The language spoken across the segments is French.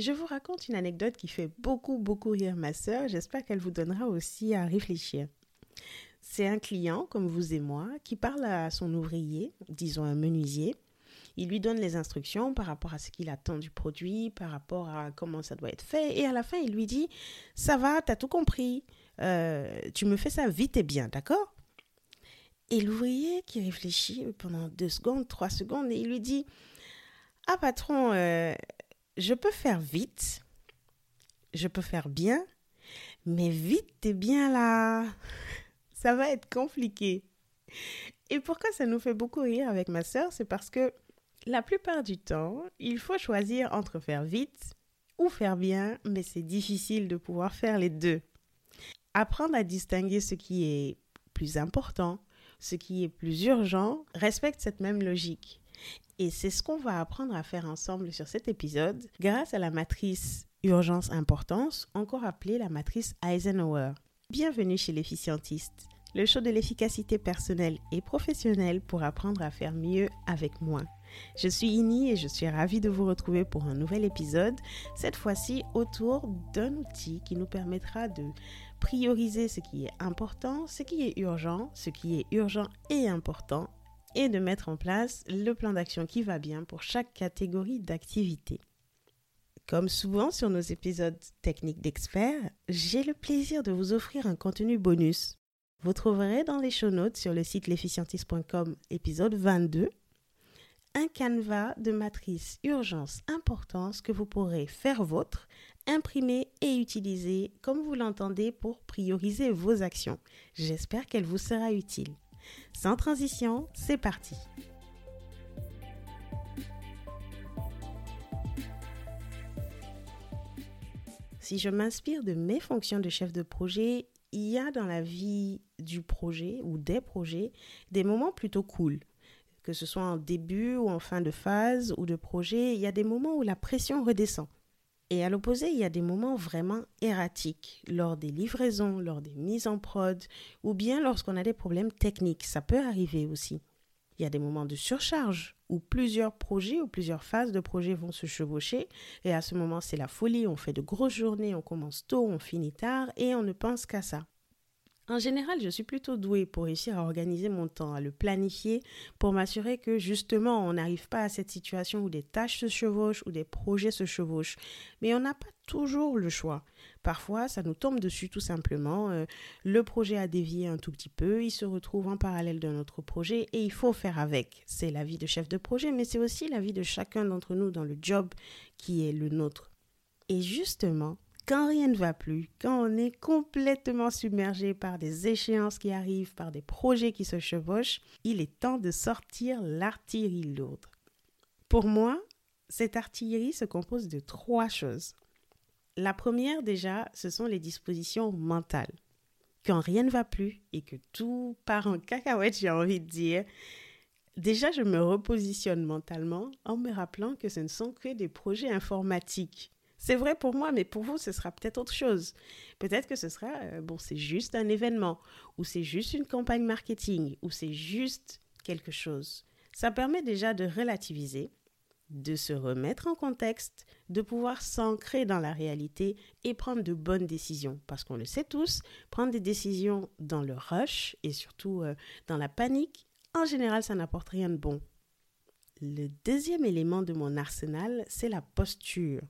Je vous raconte une anecdote qui fait beaucoup, beaucoup rire ma sœur. J'espère qu'elle vous donnera aussi à réfléchir. C'est un client, comme vous et moi, qui parle à son ouvrier, disons un menuisier. Il lui donne les instructions par rapport à ce qu'il attend du produit, par rapport à comment ça doit être fait. Et à la fin, il lui dit, ça va, t'as tout compris. Euh, tu me fais ça vite et bien, d'accord? Et l'ouvrier qui réfléchit pendant deux secondes, trois secondes, et il lui dit, ah patron, euh, je peux faire vite, je peux faire bien, mais vite et bien là ça va être compliqué. Et pourquoi ça nous fait beaucoup rire avec ma sœur, c'est parce que la plupart du temps, il faut choisir entre faire vite ou faire bien, mais c'est difficile de pouvoir faire les deux. Apprendre à distinguer ce qui est plus important, ce qui est plus urgent, respecte cette même logique. Et c'est ce qu'on va apprendre à faire ensemble sur cet épisode grâce à la matrice urgence-importance, encore appelée la matrice Eisenhower. Bienvenue chez l'efficientiste, le show de l'efficacité personnelle et professionnelle pour apprendre à faire mieux avec moins. Je suis Ini et je suis ravie de vous retrouver pour un nouvel épisode, cette fois-ci autour d'un outil qui nous permettra de prioriser ce qui est important, ce qui est urgent, ce qui est urgent et important, et de mettre en place le plan d'action qui va bien pour chaque catégorie d'activité. Comme souvent sur nos épisodes techniques d'experts, j'ai le plaisir de vous offrir un contenu bonus. Vous trouverez dans les show notes sur le site l'efficientiste.com épisode 22 un canevas de matrice urgence importance que vous pourrez faire vôtre, imprimer et utiliser comme vous l'entendez pour prioriser vos actions. J'espère qu'elle vous sera utile. Sans transition, c'est parti. Si je m'inspire de mes fonctions de chef de projet, il y a dans la vie du projet ou des projets des moments plutôt cool. Que ce soit en début ou en fin de phase ou de projet, il y a des moments où la pression redescend. Et à l'opposé, il y a des moments vraiment erratiques, lors des livraisons, lors des mises en prod, ou bien lorsqu'on a des problèmes techniques. Ça peut arriver aussi. Il y a des moments de surcharge où plusieurs projets ou plusieurs phases de projets vont se chevaucher. Et à ce moment, c'est la folie. On fait de grosses journées, on commence tôt, on finit tard et on ne pense qu'à ça. En général, je suis plutôt douée pour réussir à organiser mon temps, à le planifier, pour m'assurer que justement on n'arrive pas à cette situation où des tâches se chevauchent, ou des projets se chevauchent. Mais on n'a pas toujours le choix. Parfois, ça nous tombe dessus tout simplement. Euh, le projet a dévié un tout petit peu, il se retrouve en parallèle d'un autre projet et il faut faire avec. C'est la vie de chef de projet, mais c'est aussi la vie de chacun d'entre nous dans le job qui est le nôtre. Et justement, quand rien ne va plus, quand on est complètement submergé par des échéances qui arrivent, par des projets qui se chevauchent, il est temps de sortir l'artillerie lourde. Pour moi, cette artillerie se compose de trois choses. La première déjà, ce sont les dispositions mentales. Quand rien ne va plus et que tout part en cacahuète, j'ai envie de dire, déjà je me repositionne mentalement en me rappelant que ce ne sont que des projets informatiques c'est vrai pour moi, mais pour vous, ce sera peut-être autre chose. Peut-être que ce sera, euh, bon, c'est juste un événement, ou c'est juste une campagne marketing, ou c'est juste quelque chose. Ça permet déjà de relativiser, de se remettre en contexte, de pouvoir s'ancrer dans la réalité et prendre de bonnes décisions. Parce qu'on le sait tous, prendre des décisions dans le rush et surtout euh, dans la panique, en général, ça n'apporte rien de bon. Le deuxième élément de mon arsenal, c'est la posture.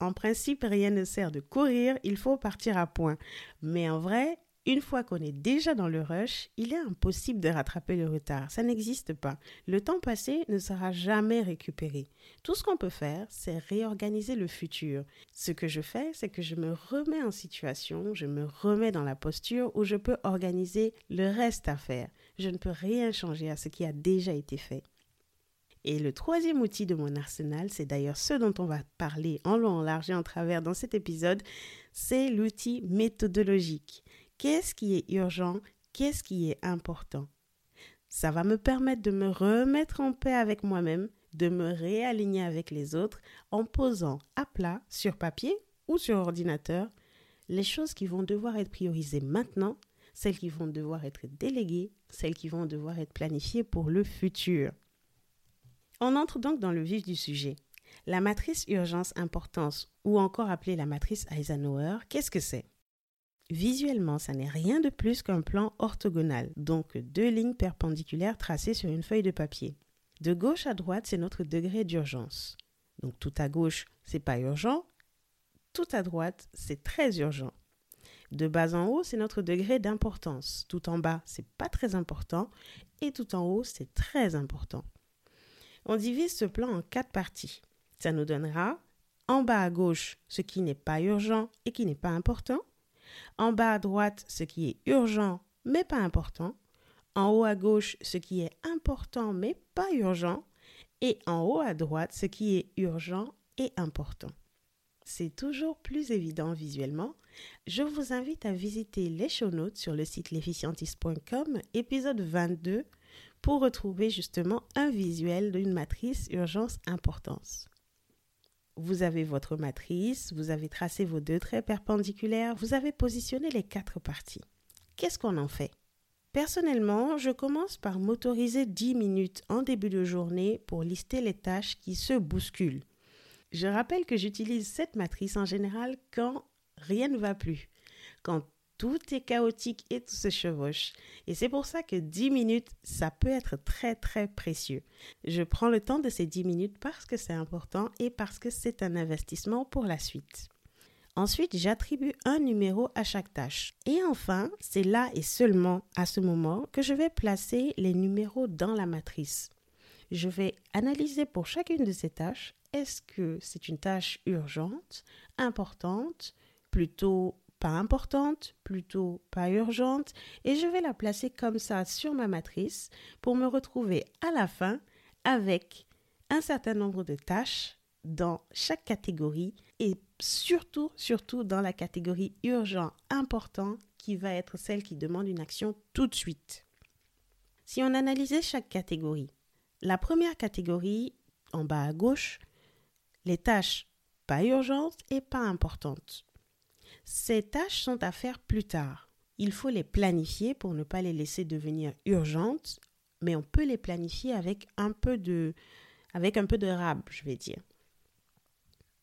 En principe, rien ne sert de courir, il faut partir à point. Mais en vrai, une fois qu'on est déjà dans le rush, il est impossible de rattraper le retard. Ça n'existe pas. Le temps passé ne sera jamais récupéré. Tout ce qu'on peut faire, c'est réorganiser le futur. Ce que je fais, c'est que je me remets en situation, je me remets dans la posture où je peux organiser le reste à faire. Je ne peux rien changer à ce qui a déjà été fait. Et le troisième outil de mon arsenal, c'est d'ailleurs ce dont on va parler en long, en large et en travers dans cet épisode, c'est l'outil méthodologique. Qu'est-ce qui est urgent? Qu'est-ce qui est important? Ça va me permettre de me remettre en paix avec moi-même, de me réaligner avec les autres en posant à plat sur papier ou sur ordinateur les choses qui vont devoir être priorisées maintenant, celles qui vont devoir être déléguées, celles qui vont devoir être planifiées pour le futur. On entre donc dans le vif du sujet. La matrice urgence-importance, ou encore appelée la matrice Eisenhower, qu'est-ce que c'est? Visuellement, ça n'est rien de plus qu'un plan orthogonal, donc deux lignes perpendiculaires tracées sur une feuille de papier. De gauche à droite, c'est notre degré d'urgence. Donc tout à gauche, c'est pas urgent, tout à droite, c'est très urgent. De bas en haut, c'est notre degré d'importance. Tout en bas, c'est pas très important et tout en haut, c'est très important. On divise ce plan en quatre parties. Ça nous donnera en bas à gauche ce qui n'est pas urgent et qui n'est pas important, en bas à droite ce qui est urgent mais pas important, en haut à gauche ce qui est important mais pas urgent, et en haut à droite ce qui est urgent et important. C'est toujours plus évident visuellement. Je vous invite à visiter les show notes sur le site l'efficientiste.com, épisode 22, pour retrouver justement un visuel d'une matrice urgence-importance. Vous avez votre matrice, vous avez tracé vos deux traits perpendiculaires, vous avez positionné les quatre parties. Qu'est-ce qu'on en fait? Personnellement, je commence par m'autoriser 10 minutes en début de journée pour lister les tâches qui se bousculent. Je rappelle que j'utilise cette matrice en général quand rien ne va plus, quand tout est chaotique et tout se chevauche. Et c'est pour ça que 10 minutes, ça peut être très très précieux. Je prends le temps de ces 10 minutes parce que c'est important et parce que c'est un investissement pour la suite. Ensuite, j'attribue un numéro à chaque tâche. Et enfin, c'est là et seulement à ce moment que je vais placer les numéros dans la matrice. Je vais analyser pour chacune de ces tâches, est-ce que c'est une tâche urgente, importante, plutôt pas importante, plutôt pas urgente, et je vais la placer comme ça sur ma matrice pour me retrouver à la fin avec un certain nombre de tâches dans chaque catégorie et surtout, surtout dans la catégorie urgent, important, qui va être celle qui demande une action tout de suite. Si on analysait chaque catégorie, la première catégorie, en bas à gauche, les tâches pas urgentes et pas importantes. Ces tâches sont à faire plus tard. Il faut les planifier pour ne pas les laisser devenir urgentes, mais on peut les planifier avec un peu de, avec rab, je vais dire.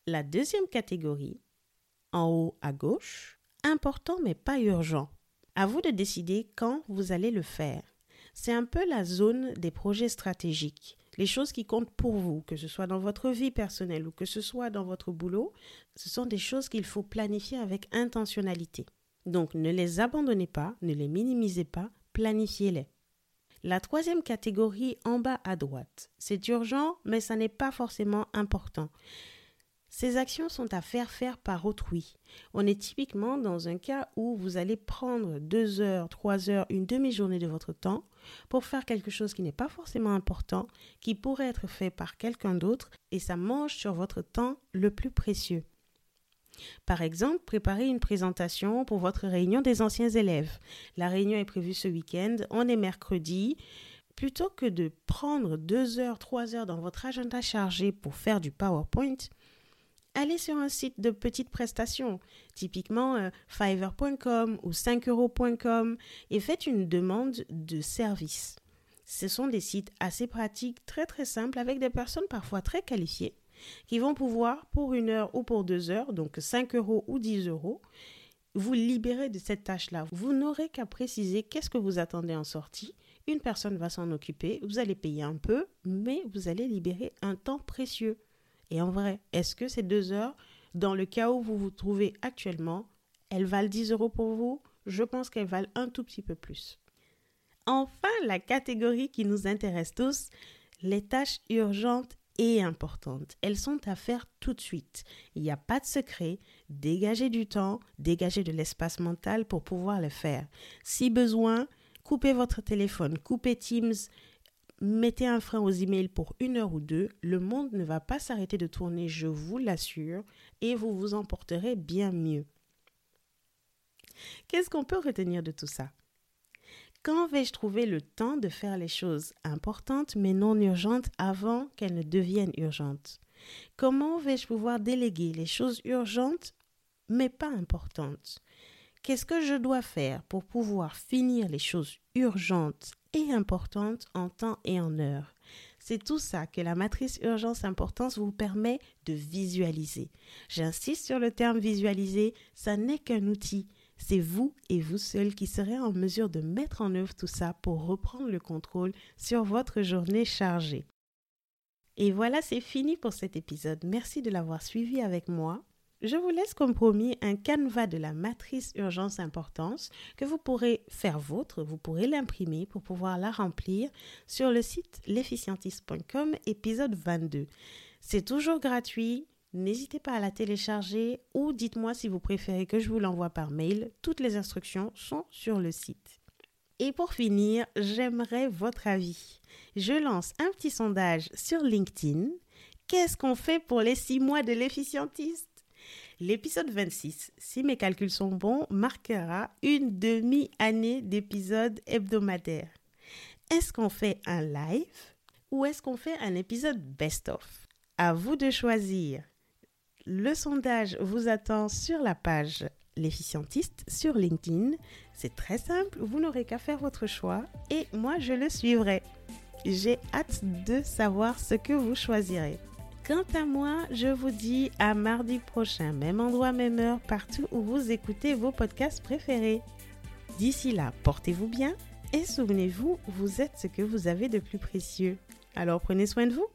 La deuxième catégorie, en haut à gauche, important mais pas urgent. À vous de décider quand vous allez le faire. C'est un peu la zone des projets stratégiques les choses qui comptent pour vous, que ce soit dans votre vie personnelle ou que ce soit dans votre boulot, ce sont des choses qu'il faut planifier avec intentionnalité. Donc ne les abandonnez pas, ne les minimisez pas, planifiez-les. La troisième catégorie en bas à droite, c'est urgent, mais ça n'est pas forcément important. Ces actions sont à faire faire par autrui. On est typiquement dans un cas où vous allez prendre deux heures, trois heures, une demi-journée de votre temps pour faire quelque chose qui n'est pas forcément important, qui pourrait être fait par quelqu'un d'autre, et ça mange sur votre temps le plus précieux. Par exemple, préparer une présentation pour votre réunion des anciens élèves. La réunion est prévue ce week-end, on est mercredi. Plutôt que de prendre deux heures, trois heures dans votre agenda chargé pour faire du PowerPoint, allez sur un site de petites prestations, typiquement euh, fiverr.com ou 5euros.com, et faites une demande de service. Ce sont des sites assez pratiques, très très simples, avec des personnes parfois très qualifiées, qui vont pouvoir, pour une heure ou pour deux heures, donc 5 euros ou 10 euros, vous libérer de cette tâche-là. Vous n'aurez qu'à préciser qu'est-ce que vous attendez en sortie. Une personne va s'en occuper, vous allez payer un peu, mais vous allez libérer un temps précieux. Et en vrai, est-ce que ces deux heures, dans le cas où vous vous trouvez actuellement, elles valent 10 euros pour vous? Je pense qu'elles valent un tout petit peu plus. Enfin, la catégorie qui nous intéresse tous, les tâches urgentes et importantes. Elles sont à faire tout de suite. Il n'y a pas de secret. Dégagez du temps, dégagez de l'espace mental pour pouvoir le faire. Si besoin, coupez votre téléphone, coupez Teams, mettez un frein aux emails pour une heure ou deux, le monde ne va pas s'arrêter de tourner, je vous l'assure, et vous vous en porterez bien mieux. Qu'est-ce qu'on peut retenir de tout ça? Quand vais-je trouver le temps de faire les choses importantes mais non urgentes avant qu'elles ne deviennent urgentes? Comment vais-je pouvoir déléguer les choses urgentes mais pas importantes? Qu'est-ce que je dois faire pour pouvoir finir les choses urgentes et importantes en temps et en heure C'est tout ça que la matrice urgence-importance vous permet de visualiser. J'insiste sur le terme visualiser, ça n'est qu'un outil. C'est vous et vous seul qui serez en mesure de mettre en œuvre tout ça pour reprendre le contrôle sur votre journée chargée. Et voilà, c'est fini pour cet épisode. Merci de l'avoir suivi avec moi. Je vous laisse comme promis un canevas de la matrice urgence-importance que vous pourrez faire vôtre, vous pourrez l'imprimer pour pouvoir la remplir sur le site l'efficientiste.com épisode 22. C'est toujours gratuit, n'hésitez pas à la télécharger ou dites-moi si vous préférez que je vous l'envoie par mail. Toutes les instructions sont sur le site. Et pour finir, j'aimerais votre avis. Je lance un petit sondage sur LinkedIn. Qu'est-ce qu'on fait pour les six mois de l'efficientiste? L'épisode 26, si mes calculs sont bons, marquera une demi-année d'épisodes hebdomadaires. Est-ce qu'on fait un live ou est-ce qu'on fait un épisode best-of? À vous de choisir. Le sondage vous attend sur la page L'efficientiste sur LinkedIn. C'est très simple, vous n'aurez qu'à faire votre choix et moi je le suivrai. J'ai hâte de savoir ce que vous choisirez. Quant à moi, je vous dis à mardi prochain, même endroit, même heure, partout où vous écoutez vos podcasts préférés. D'ici là, portez-vous bien et souvenez-vous, vous êtes ce que vous avez de plus précieux. Alors prenez soin de vous.